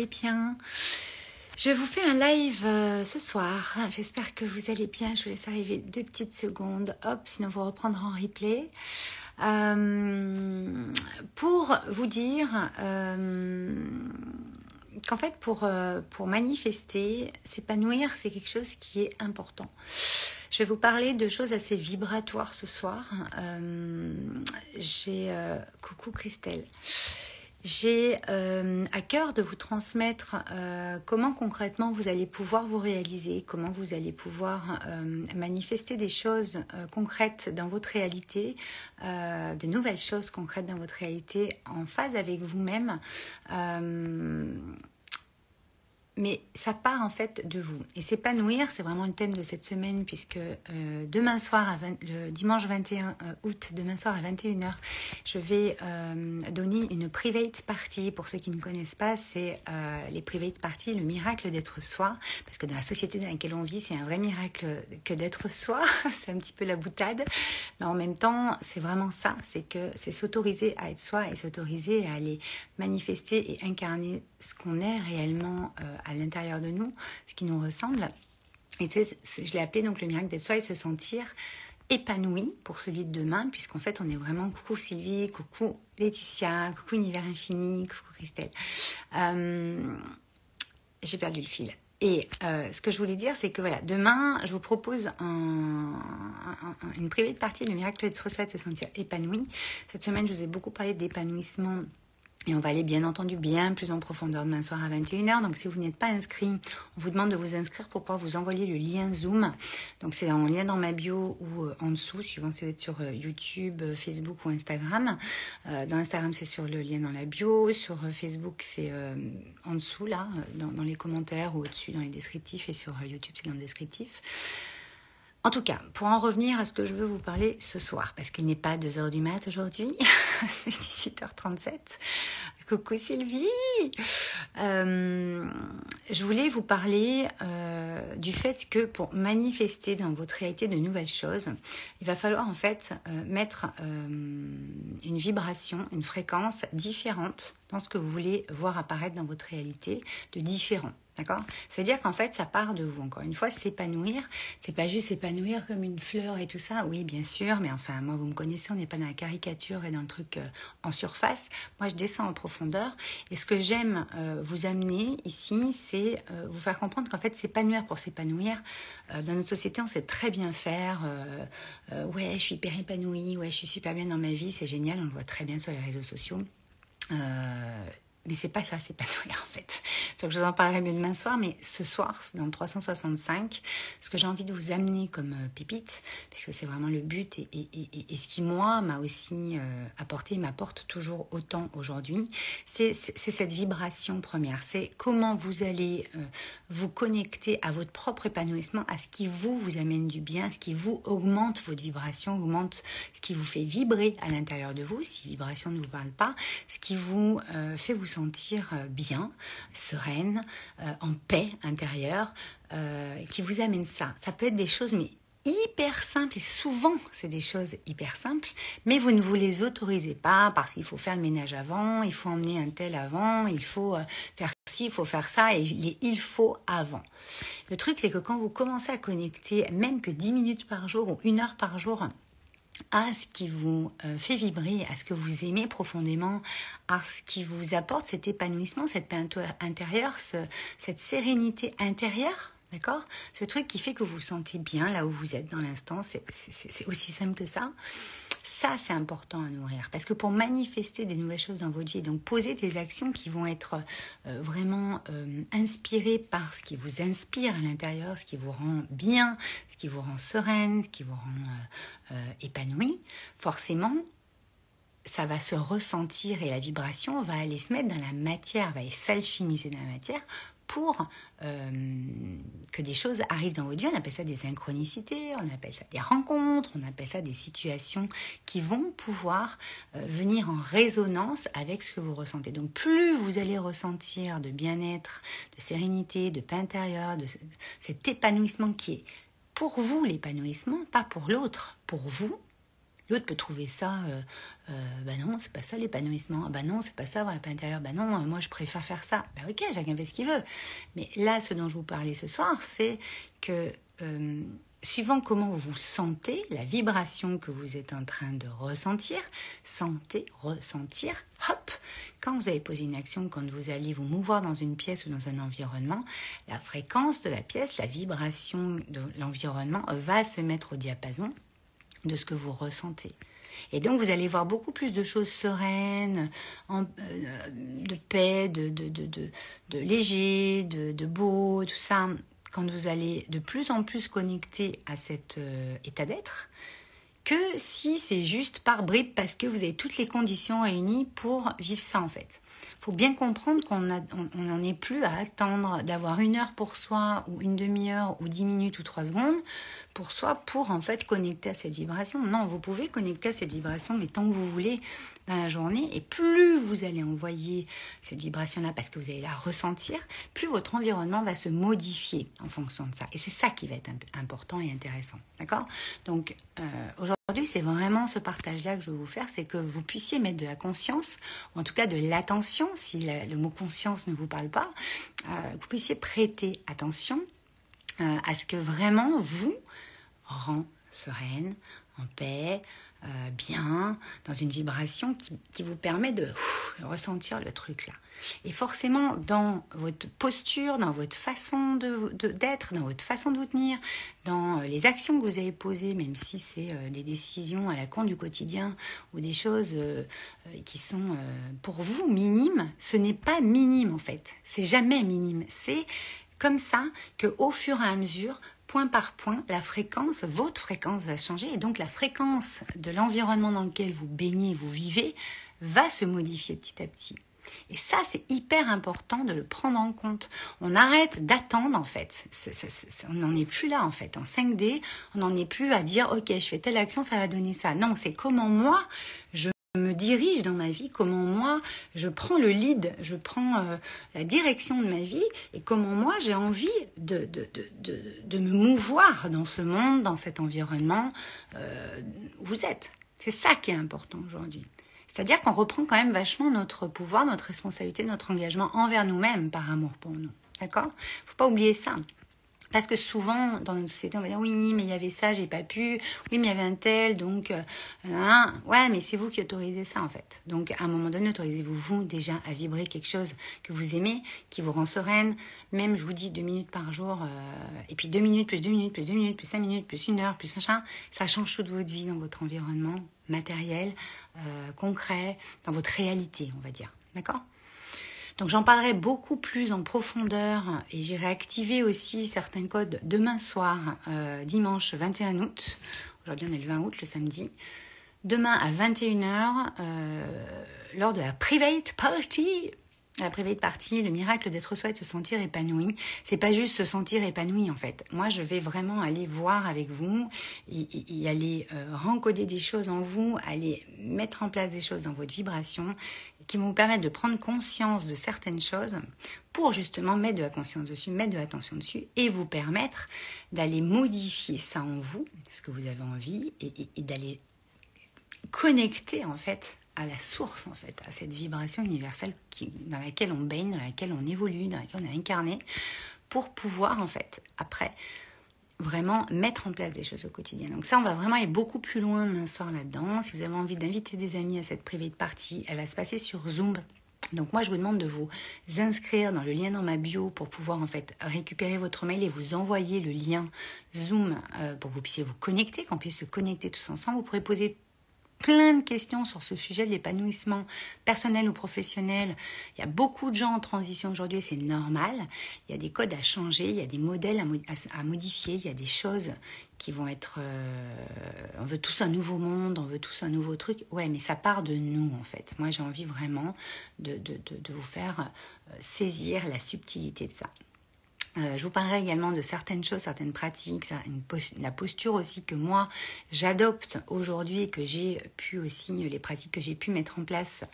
Eh bien, je vous fais un live euh, ce soir. J'espère que vous allez bien. Je vous laisse arriver deux petites secondes. Hop, sinon vous reprendrez en replay. Euh, pour vous dire euh, qu'en fait, pour, manifester, s'épanouir, c'est quelque chose qui est important. Je vais vous parler de choses assez vibratoires ce soir. J'ai coucou Christelle. J'ai euh, à cœur de vous transmettre euh, comment concrètement vous allez pouvoir vous réaliser, comment vous allez pouvoir euh, manifester des choses concrètes dans votre réalité, de nouvelles choses concrètes dans votre réalité en phase avec vous-même mais ça part en fait de vous. Et s'épanouir, c'est vraiment le thème de cette semaine, puisque euh, demain soir, le dimanche 21 euh, août, demain soir à 21h, je vais euh, donner une private party. Pour ceux qui ne connaissent pas, c'est les private parties, le miracle d'être soi, parce que dans la société dans laquelle on vit, c'est un vrai miracle que d'être soi. c'est un petit peu la boutade, mais en même temps, c'est vraiment ça, c'est que c'est s'autoriser à être soi et s'autoriser à aller manifester et incarner ce qu'on est réellement à l'intérieur de nous, ce qui nous ressemble. Et je l'ai appelé donc le miracle d'être soi et de se sentir épanoui pour celui de demain, puisqu'en fait on est vraiment coucou Sylvie, coucou Laetitia, coucou Univers Infini, coucou Christelle. Euh, j'ai perdu le fil. Et euh, ce que je voulais dire, c'est que voilà, demain, je vous propose une privée de partie, le miracle d'être soi et de se sentir épanoui. Cette semaine, je vous ai beaucoup parlé d'épanouissement et on va aller bien entendu bien plus en profondeur demain soir à 21h. Donc si vous n'êtes pas inscrit, on vous demande de vous inscrire pour pouvoir vous envoyer le lien Zoom. Donc c'est en lien dans ma bio ou euh, en dessous, suivant si vous êtes sur euh, YouTube, euh, Facebook ou Instagram. dans Instagram, c'est sur le lien dans la bio. Sur Facebook, c'est en dessous, là, dans, dans, les commentaires ou au-dessus dans les descriptifs. Et sur YouTube, c'est dans le descriptif. En tout cas, pour en revenir à ce que je veux vous parler ce soir, parce qu'il n'est pas 2h du mat aujourd'hui, c'est 18h37. Coucou Sylvie euh, Je voulais vous parler euh, du fait que pour manifester dans votre réalité de nouvelles choses, il va falloir en fait euh, mettre une vibration, une fréquence différente dans ce que vous voulez voir apparaître dans votre réalité, de différent. D'accord? Ça veut dire qu'en fait, ça part de vous. Encore une fois, s'épanouir, c'est pas juste s'épanouir comme une fleur et tout ça. Oui, bien sûr, mais enfin, moi, vous me connaissez, on n'est pas dans la caricature et dans le truc euh, en surface. Moi, je descends en profondeur. Et ce que j'aime euh, vous amener ici, c'est euh, vous faire comprendre qu'en fait, s'épanouir pour s'épanouir, dans notre société, on sait très bien faire. ouais, je suis hyper épanouie. Ouais, je suis super bien dans ma vie. C'est génial. On le voit très bien sur les réseaux sociaux. C'est pas ça, c'est pas en fait. Donc je vous en parlerai mieux demain soir, mais ce soir, dans le 365, ce que j'ai envie de vous amener comme euh, pépite, puisque c'est vraiment le but et, et, ce qui, moi, m'a aussi euh, apporté, m'apporte toujours autant aujourd'hui, c'est cette vibration première. C'est comment vous allez euh, vous connecter à votre propre épanouissement, à ce qui vous, vous amène du bien, ce qui vous augmente votre vibration, augmente ce qui vous fait vibrer à l'intérieur de vous, si vibration ne vous parle pas, ce qui vous fait vous sentir euh, bien, sereine, euh, en paix intérieure, euh, qui vous amène ça. Ça peut être des choses, mais hyper simples, et souvent c'est des choses hyper simples, mais vous ne vous les autorisez pas parce qu'il faut faire le ménage avant, il faut emmener un tel avant, il faut faire ci, il faut faire ça, et il faut avant. Le truc, c'est que quand vous commencez à connecter, même que 10 minutes par jour ou une heure par jour, à ce qui vous euh, fait vibrer, à ce que vous aimez profondément, à ce qui vous apporte cet épanouissement, cette paix intérieure, cette sérénité intérieure, d'accord? Ce truc qui fait que vous vous sentez bien là où vous êtes dans l'instant, c'est aussi simple que ça. Ça, c'est important à nourrir. Parce que pour manifester des nouvelles choses dans votre vie, donc poser des actions qui vont être euh, vraiment euh, inspirées par ce qui vous inspire à l'intérieur, ce qui vous rend bien, ce qui vous rend sereine, ce qui vous rend euh, épanouie, forcément, ça va se ressentir et la vibration va aller se mettre dans la matière, va s'alchimiser dans la matière pour euh, que des choses arrivent dans votre vie. On appelle ça des synchronicités, on appelle ça des rencontres, on appelle ça des situations qui vont pouvoir euh, venir en résonance avec ce que vous ressentez. Donc plus vous allez ressentir de bien-être, de sérénité, de paix intérieure, de cet épanouissement qui est pour vous l'épanouissement, pas pour l'autre, pour vous, L'autre peut trouver ça, euh, euh, bah non, c'est pas ça l'épanouissement. Ah bah non, c'est pas ça avoir la paix intérieure. Bah non, moi je préfère faire ça. Bah ok, chacun fait ce qu'il veut. Mais là, ce dont je vous parlais ce soir, c'est que euh, suivant comment vous sentez, la vibration que vous êtes en train de ressentir, sentez, ressentir, hop, quand vous avez posé une action, quand vous allez vous mouvoir dans une pièce ou dans un environnement, la fréquence de la pièce, la vibration de l'environnement va se mettre au diapason de ce que vous ressentez. Et donc vous allez voir beaucoup plus de choses sereines, euh, de paix, de, de, de, de léger, de, beau, tout ça, quand vous allez de plus en plus connecter à cet euh, état d'être, que si c'est juste par bribes parce que vous avez toutes les conditions réunies pour vivre ça en fait. Il faut bien comprendre qu'on n'en est plus à attendre d'avoir une heure pour soi ou une demi-heure ou dix minutes ou trois secondes pour soi pour en fait connecter à cette vibration. Non, vous pouvez connecter à cette vibration mais tant que vous voulez dans la journée et plus vous allez envoyer cette vibration-là parce que vous allez la ressentir, plus votre environnement va se modifier en fonction de ça. Et c'est ça qui va être important et intéressant. D'accord? Donc euh, aujourd'hui, c'est vraiment ce partage-là que je veux vous faire, c'est que vous puissiez mettre de la conscience, ou en tout cas de l'attention, si le mot conscience ne vous parle pas, euh, vous puissiez prêter attention euh, à ce que vraiment vous, rend sereine, en paix, euh, bien, dans une vibration qui, vous permet de ressentir le truc là? Et forcément, dans votre posture, dans votre façon d'être, de, dans votre façon de vous tenir, dans les actions que vous avez posées, même si c'est euh, des décisions à la con du quotidien ou des choses euh, qui sont pour vous minimes, ce n'est pas minime en fait. C'est jamais minime. C'est comme ça que au fur et à mesure, point par point, la fréquence, votre fréquence va changer et donc la fréquence de l'environnement dans lequel vous baignez, vous vivez, va se modifier petit à petit. Et ça, c'est hyper important de le prendre en compte. On arrête d'attendre, en fait. on n'en est plus là, en fait. En 5D, on n'en est plus à dire, OK, je fais telle action, ça va donner ça. Non, c'est comment moi, je me dirige dans ma vie, comment moi je prends le lead, je prends euh, la direction de ma vie et comment moi j'ai envie de, de, de, de, me mouvoir dans ce monde, dans cet environnement euh, où vous êtes. C'est ça qui est important aujourd'hui. C'est-à-dire qu'on reprend quand même vachement notre pouvoir, notre responsabilité, notre engagement envers nous-mêmes par amour pour nous. D'accord? Faut pas oublier ça. Parce que souvent, dans notre société, on va dire oui, mais il y avait ça, j'ai pas pu. Oui, mais il y avait un tel, donc. Euh, ouais, mais c'est vous qui autorisez ça, en fait. Donc, à un moment donné, autorisez-vous, vous, déjà, à vibrer quelque chose que vous aimez, qui vous rend sereine. Même, je vous dis, deux minutes par jour. Euh, et puis, deux minutes, plus deux minutes, plus deux minutes, plus cinq minutes, plus une heure, plus machin. Ça change toute votre vie dans votre environnement matériel, euh, concret, dans votre réalité, on va dire. D'accord? Donc j'en parlerai beaucoup plus en profondeur et j'irai activer aussi certains codes demain soir, euh, dimanche 21 août. Aujourd'hui on est le 20 août, le samedi. Demain à 21h, euh, lors de la private party la private party, le miracle d'être soi et de se sentir épanoui, c'est pas juste se sentir épanoui en fait. Moi, je vais vraiment aller voir avec vous, et, aller euh, rencoder des choses en vous, aller mettre en place des choses dans votre vibration qui vont vous permettre de prendre conscience de certaines choses pour justement mettre de la conscience dessus, mettre de l'attention dessus et vous permettre d'aller modifier ça en vous, ce que vous avez envie, et d'aller connecter en fait à la source, en fait, à cette vibration universelle dans laquelle on baigne, dans laquelle on évolue, dans laquelle on est incarné, pour pouvoir, en fait, après, vraiment mettre en place des choses au quotidien. Donc ça, on va vraiment aller beaucoup plus loin demain soir là-dedans. Si vous avez envie d'inviter des amis à cette privée de partie, elle va se passer sur Zoom. Donc moi, je vous demande de vous inscrire dans le lien dans ma bio pour pouvoir en fait récupérer votre mail et vous envoyer le lien Zoom euh, pour que vous puissiez vous connecter, qu'on puisse se connecter tous ensemble. Vous pourrez poser plein de questions sur ce sujet de l'épanouissement personnel ou professionnel. Il y a beaucoup de gens en transition aujourd'hui, c'est normal. Il y a des codes à changer, il y a des modèles à, modifier, il y a des choses qui vont être... Euh, on veut tous un nouveau monde, on veut tous un nouveau truc. Ouais, mais ça part de nous en fait. Moi j'ai envie vraiment de, de, de, vous faire euh, saisir la subtilité de ça. Euh, je vous parlerai également de certaines choses, certaines pratiques, la posture aussi que moi j'adopte aujourd'hui et que j'ai pu aussi, les pratiques que j'ai pu mettre en place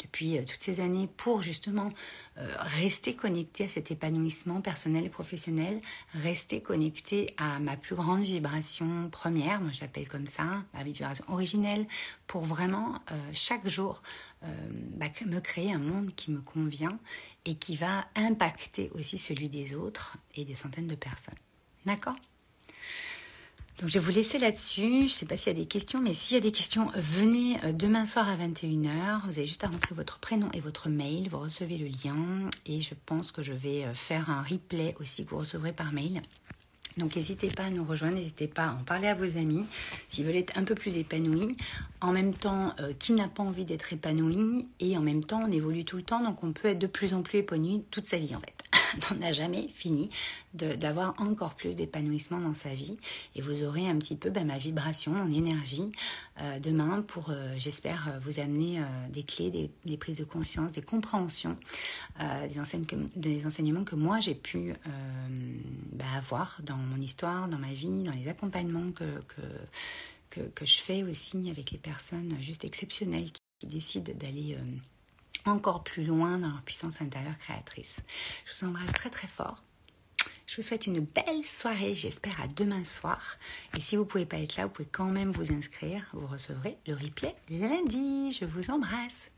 depuis toutes ces années pour justement rester connecté à cet épanouissement personnel et professionnel, rester connecté à ma plus grande vibration première, moi je l'appelle comme ça, ma vibration originelle, pour vraiment chaque jour euh, bah, me créer un monde qui me convient et qui va impacter aussi celui des autres et des centaines de personnes. D'accord? Donc je vais vous laisser là-dessus. Je ne sais pas s'il y a des questions, mais s'il y a des questions, venez euh, demain soir à 21h. Vous avez juste à rentrer votre prénom et votre mail. Vous recevez le lien. Et je pense que je vais euh, faire un replay aussi que vous recevrez par mail. Donc n'hésitez pas à nous rejoindre, n'hésitez pas à en parler à vos amis s'ils veulent être un peu plus épanouis. En même temps, euh, qui n'a pas envie d'être épanoui? Et en même temps, on évolue tout le temps, donc on peut être de plus en plus épanoui toute sa vie en fait. on n'a jamais fini d'avoir encore plus d'épanouissement dans sa vie. Et vous aurez un petit peu ben, ma vibration, mon énergie euh, demain pour, euh, j'espère, euh, vous amener des clés, des, prises de conscience, des compréhensions, des, enseignements que moi j'ai pu ben, avoir dans mon histoire, dans ma vie, dans les accompagnements que, que, je fais aussi avec les personnes juste exceptionnelles qui décident d'aller encore plus loin dans leur puissance intérieure créatrice. Je vous embrasse très très fort. Je vous souhaite une belle soirée, j'espère à demain soir. Et si vous ne pouvez pas être là, vous pouvez quand même vous inscrire. Vous recevrez le replay lundi. Je vous embrasse.